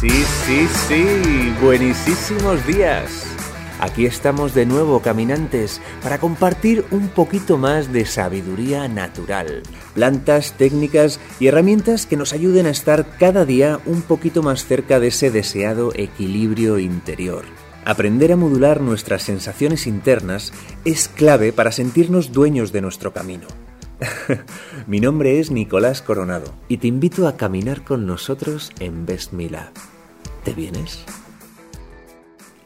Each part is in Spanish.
Sí, sí, sí, buenísimos días. Aquí estamos de nuevo, caminantes, para compartir un poquito más de sabiduría natural, plantas, técnicas y herramientas que nos ayuden a estar cada día un poquito más cerca de ese deseado equilibrio interior. Aprender a modular nuestras sensaciones internas es clave para sentirnos dueños de nuestro camino. Mi nombre es Nicolás Coronado y te invito a caminar con nosotros en Best Mila. ¿Te vienes?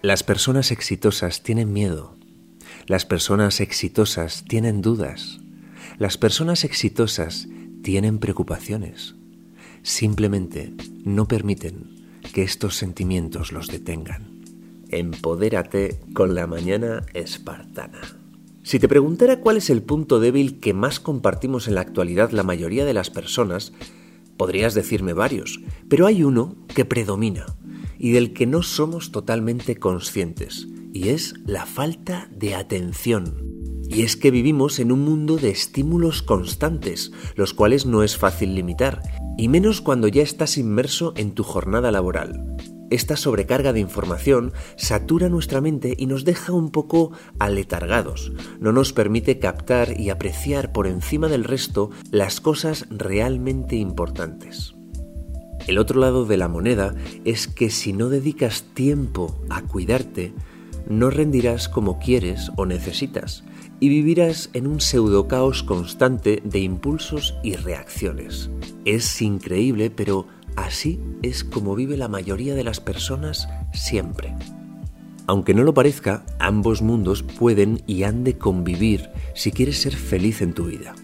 Las personas exitosas tienen miedo. Las personas exitosas tienen dudas. Las personas exitosas tienen preocupaciones. Simplemente no permiten que estos sentimientos los detengan. Empodérate con la mañana espartana. Si te preguntara cuál es el punto débil que más compartimos en la actualidad la mayoría de las personas, podrías decirme varios, pero hay uno que predomina y del que no somos totalmente conscientes, y es la falta de atención. Y es que vivimos en un mundo de estímulos constantes, los cuales no es fácil limitar, y menos cuando ya estás inmerso en tu jornada laboral. Esta sobrecarga de información satura nuestra mente y nos deja un poco aletargados. No nos permite captar y apreciar por encima del resto las cosas realmente importantes. El otro lado de la moneda es que si no dedicas tiempo a cuidarte, no rendirás como quieres o necesitas y vivirás en un pseudo caos constante de impulsos y reacciones. Es increíble, pero Así es como vive la mayoría de las personas siempre. Aunque no lo parezca, ambos mundos pueden y han de convivir si quieres ser feliz en tu vida.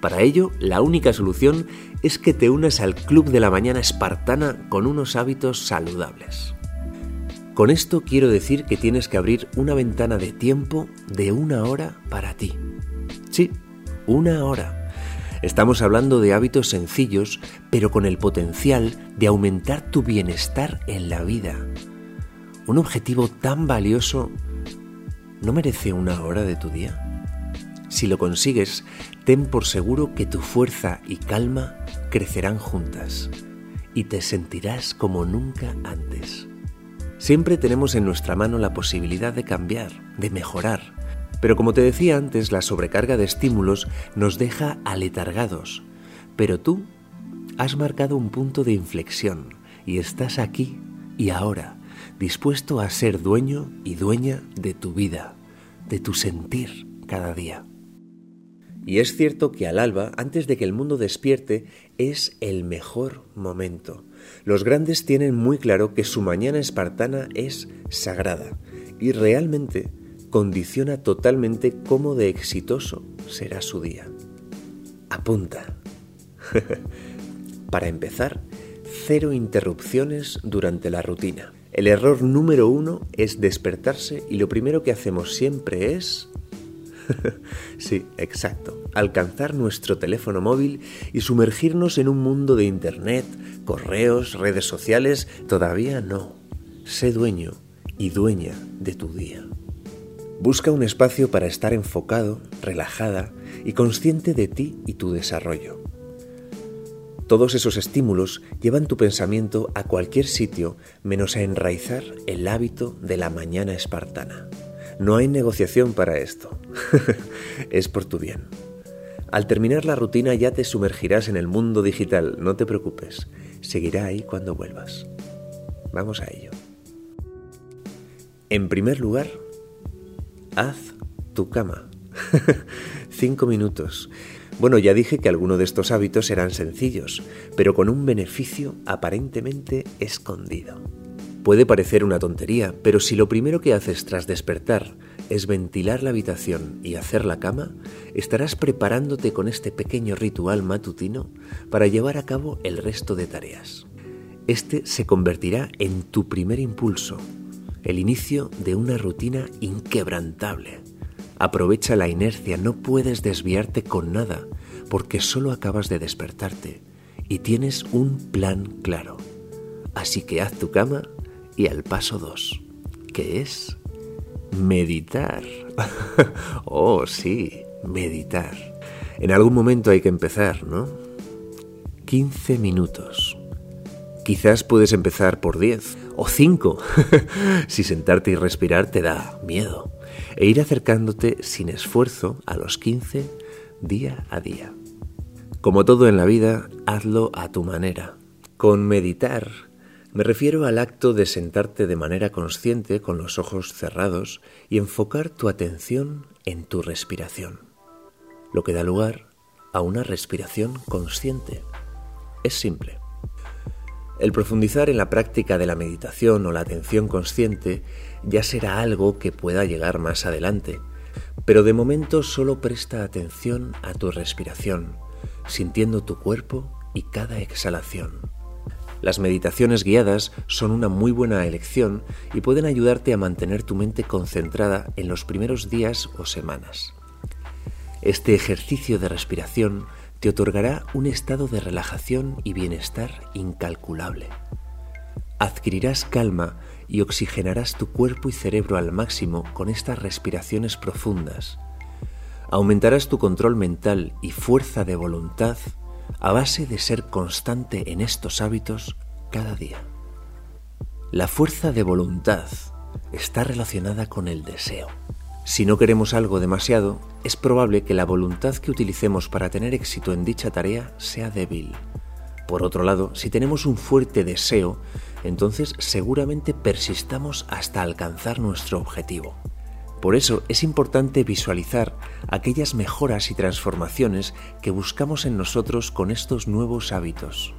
Para ello, la única solución es que te unas al Club de la Mañana Espartana con unos hábitos saludables. Con esto quiero decir que tienes que abrir una ventana de tiempo de una hora para ti. Sí, una hora Estamos hablando de hábitos sencillos, pero con el potencial de aumentar tu bienestar en la vida. Un objetivo tan valioso no merece una hora de tu día. Si lo consigues, ten por seguro que tu fuerza y calma crecerán juntas y te sentirás como nunca antes. Siempre tenemos en nuestra mano la posibilidad de cambiar, de mejorar, pero como te decía antes, la sobrecarga de estímulos nos deja aletargados. Pero tú has marcado un punto de inflexión y estás aquí y ahora, dispuesto a ser dueño y dueña de tu vida, de tu sentir cada día. Y es cierto que al alba, antes de que el mundo despierte, es el mejor momento. Los grandes tienen muy claro que su mañana espartana es sagrada y realmente condiciona totalmente cómo de exitoso será su día. Apunta. Para empezar, cero interrupciones durante la rutina. El error número uno es despertarse y lo primero que hacemos siempre es... sí, exacto. Alcanzar nuestro teléfono móvil y sumergirnos en un mundo de Internet, correos, redes sociales. Todavía no. Sé dueño y dueña de tu día. Busca un espacio para estar enfocado, relajada y consciente de ti y tu desarrollo. Todos esos estímulos llevan tu pensamiento a cualquier sitio menos a enraizar el hábito de la mañana espartana. No hay negociación para esto. es por tu bien. Al terminar la rutina ya te sumergirás en el mundo digital, no te preocupes. Seguirá ahí cuando vuelvas. Vamos a ello. En primer lugar, haz tu cama. Cinco minutos. Bueno, ya dije que algunos de estos hábitos eran sencillos, pero con un beneficio aparentemente escondido. Puede parecer una tontería, pero si lo primero que haces tras despertar es ventilar la habitación y hacer la cama, estarás preparándote con este pequeño ritual matutino para llevar a cabo el resto de tareas. Este se convertirá en tu primer impulso el inicio de una rutina inquebrantable. Aprovecha la inercia, no puedes desviarte con nada, porque solo acabas de despertarte y tienes un plan claro. Así que haz tu cama y al paso 2, que es meditar. oh, sí, meditar. En algún momento hay que empezar, ¿no? 15 minutos. Quizás puedes empezar por 10 o 5 si sentarte y respirar te da miedo e ir acercándote sin esfuerzo a los 15 día a día. Como todo en la vida, hazlo a tu manera. Con meditar me refiero al acto de sentarte de manera consciente con los ojos cerrados y enfocar tu atención en tu respiración, lo que da lugar a una respiración consciente. Es simple. El profundizar en la práctica de la meditación o la atención consciente ya será algo que pueda llegar más adelante, pero de momento solo presta atención a tu respiración, sintiendo tu cuerpo y cada exhalación. Las meditaciones guiadas son una muy buena elección y pueden ayudarte a mantener tu mente concentrada en los primeros días o semanas. Este ejercicio de respiración te otorgará un estado de relajación y bienestar incalculable. Adquirirás calma y oxigenarás tu cuerpo y cerebro al máximo con estas respiraciones profundas. Aumentarás tu control mental y fuerza de voluntad a base de ser constante en estos hábitos cada día. La fuerza de voluntad está relacionada con el deseo. Si no queremos algo demasiado, es probable que la voluntad que utilicemos para tener éxito en dicha tarea sea débil. Por otro lado, si tenemos un fuerte deseo, entonces seguramente persistamos hasta alcanzar nuestro objetivo. Por eso es importante visualizar aquellas mejoras y transformaciones que buscamos en nosotros con estos nuevos hábitos.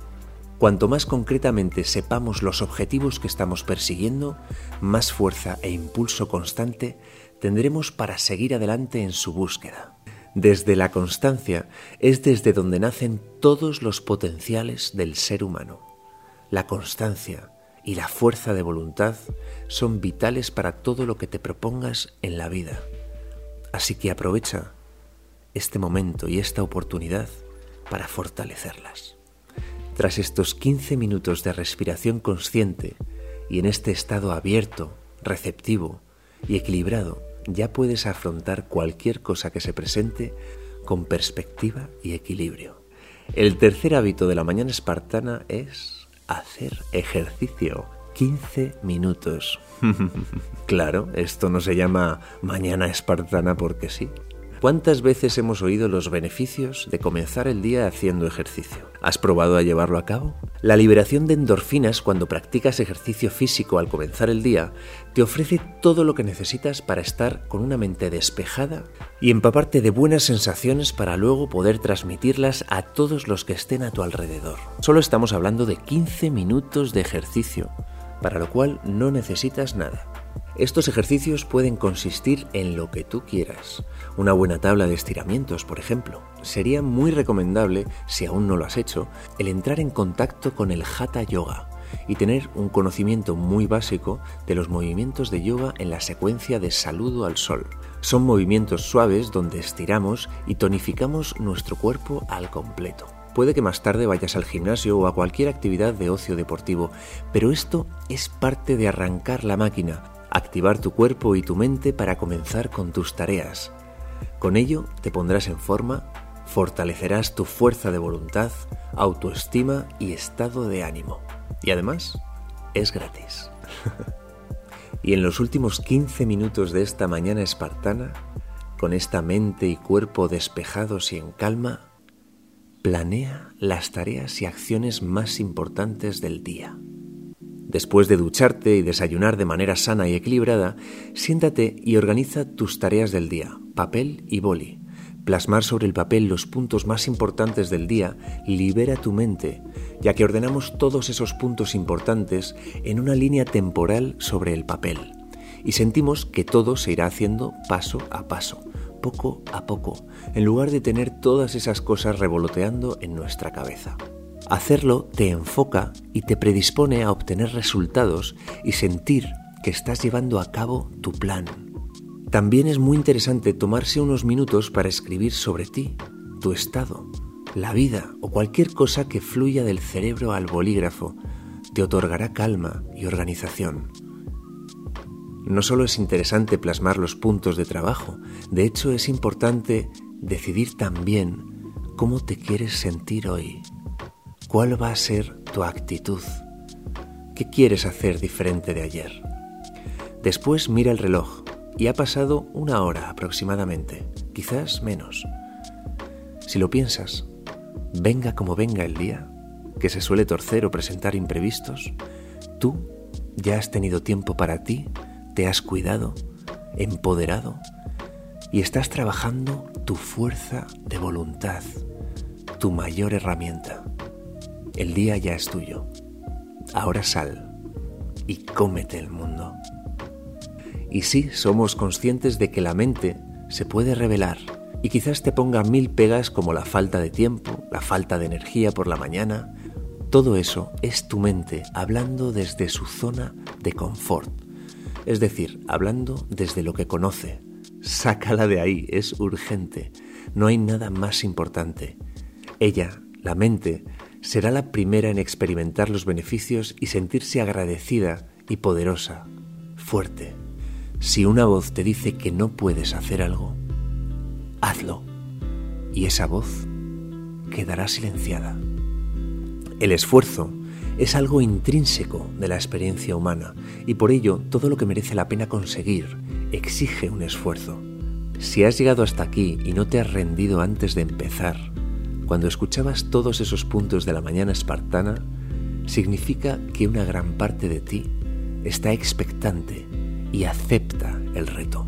Cuanto más concretamente sepamos los objetivos que estamos persiguiendo, más fuerza e impulso constante tendremos para seguir adelante en su búsqueda. Desde la constancia es desde donde nacen todos los potenciales del ser humano. La constancia y la fuerza de voluntad son vitales para todo lo que te propongas en la vida. Así que aprovecha este momento y esta oportunidad para fortalecerlas. Tras estos 15 minutos de respiración consciente y en este estado abierto, receptivo y equilibrado, ya puedes afrontar cualquier cosa que se presente con perspectiva y equilibrio. El tercer hábito de la mañana espartana es hacer ejercicio. 15 minutos. claro, esto no se llama mañana espartana porque sí. ¿Cuántas veces hemos oído los beneficios de comenzar el día haciendo ejercicio? ¿Has probado a llevarlo a cabo? La liberación de endorfinas cuando practicas ejercicio físico al comenzar el día te ofrece todo lo que necesitas para estar con una mente despejada y empaparte de buenas sensaciones para luego poder transmitirlas a todos los que estén a tu alrededor. Solo estamos hablando de 15 minutos de ejercicio, para lo cual no necesitas nada. Estos ejercicios pueden consistir en lo que tú quieras. Una buena tabla de estiramientos, por ejemplo. Sería muy recomendable, si aún no lo has hecho, el entrar en contacto con el Hatha Yoga y tener un conocimiento muy básico de los movimientos de yoga en la secuencia de saludo al sol. Son movimientos suaves donde estiramos y tonificamos nuestro cuerpo al completo. Puede que más tarde vayas al gimnasio o a cualquier actividad de ocio deportivo, pero esto es parte de arrancar la máquina, activar tu cuerpo y tu mente para comenzar con tus tareas. Con ello te pondrás en forma, fortalecerás tu fuerza de voluntad, autoestima y estado de ánimo. Y además, es gratis. y en los últimos 15 minutos de esta mañana espartana, con esta mente y cuerpo despejados y en calma, planea las tareas y acciones más importantes del día. Después de ducharte y desayunar de manera sana y equilibrada, siéntate y organiza tus tareas del día, papel y boli. Plasmar sobre el papel los puntos más importantes del día libera tu mente, ya que ordenamos todos esos puntos importantes en una línea temporal sobre el papel. Y sentimos que todo se irá haciendo paso a paso, poco a poco, en lugar de tener todas esas cosas revoloteando en nuestra cabeza. Hacerlo te enfoca y te predispone a obtener resultados y sentir que estás llevando a cabo tu plan. También es muy interesante tomarse unos minutos para escribir sobre ti, tu estado, la vida o cualquier cosa que fluya del cerebro al bolígrafo. Te otorgará calma y organización. No solo es interesante plasmar los puntos de trabajo, de hecho es importante decidir también cómo te quieres sentir hoy. ¿Cuál va a ser tu actitud? ¿Qué quieres hacer diferente de ayer? Después mira el reloj y ha pasado una hora aproximadamente, quizás menos. Si lo piensas, venga como venga el día, que se suele torcer o presentar imprevistos, tú ya has tenido tiempo para ti, te has cuidado, empoderado y estás trabajando tu fuerza de voluntad, tu mayor herramienta. El día ya es tuyo. Ahora sal y cómete el mundo. Y sí, somos conscientes de que la mente se puede revelar y quizás te ponga mil pegas como la falta de tiempo, la falta de energía por la mañana. Todo eso es tu mente hablando desde su zona de confort, es decir, hablando desde lo que conoce. Sácala de ahí, es urgente. No hay nada más importante. Ella, la mente, será la primera en experimentar los beneficios y sentirse agradecida y poderosa, fuerte. Si una voz te dice que no puedes hacer algo, hazlo. Y esa voz quedará silenciada. El esfuerzo es algo intrínseco de la experiencia humana y por ello todo lo que merece la pena conseguir exige un esfuerzo. Si has llegado hasta aquí y no te has rendido antes de empezar, cuando escuchabas todos esos puntos de la mañana espartana, significa que una gran parte de ti está expectante y acepta el reto.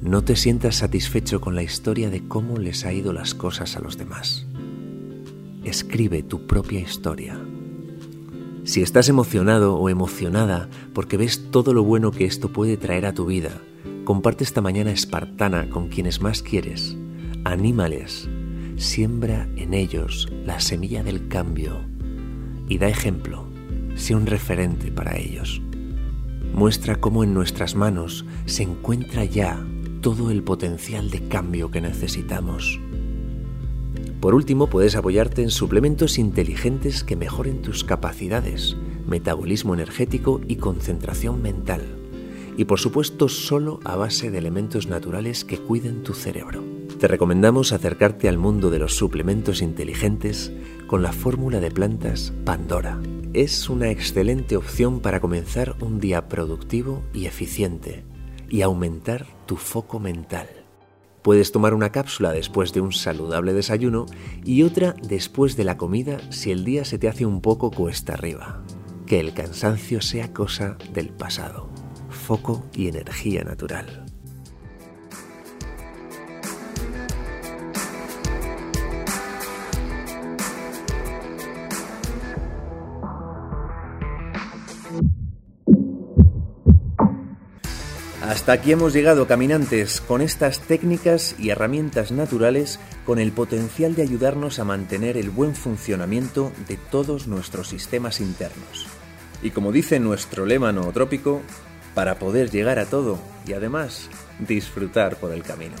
No te sientas satisfecho con la historia de cómo les ha ido las cosas a los demás. Escribe tu propia historia. Si estás emocionado o emocionada porque ves todo lo bueno que esto puede traer a tu vida, comparte esta mañana espartana con quienes más quieres. Anímales, siembra en ellos la semilla del cambio y da ejemplo, sé un referente para ellos muestra cómo en nuestras manos se encuentra ya todo el potencial de cambio que necesitamos. Por último, puedes apoyarte en suplementos inteligentes que mejoren tus capacidades, metabolismo energético y concentración mental. Y por supuesto, solo a base de elementos naturales que cuiden tu cerebro. Te recomendamos acercarte al mundo de los suplementos inteligentes con la fórmula de plantas Pandora es una excelente opción para comenzar un día productivo y eficiente y aumentar tu foco mental. Puedes tomar una cápsula después de un saludable desayuno y otra después de la comida si el día se te hace un poco cuesta arriba. Que el cansancio sea cosa del pasado. Foco y energía natural. Hasta aquí hemos llegado, caminantes, con estas técnicas y herramientas naturales con el potencial de ayudarnos a mantener el buen funcionamiento de todos nuestros sistemas internos. Y como dice nuestro lema nootrópico, para poder llegar a todo y además disfrutar por el camino.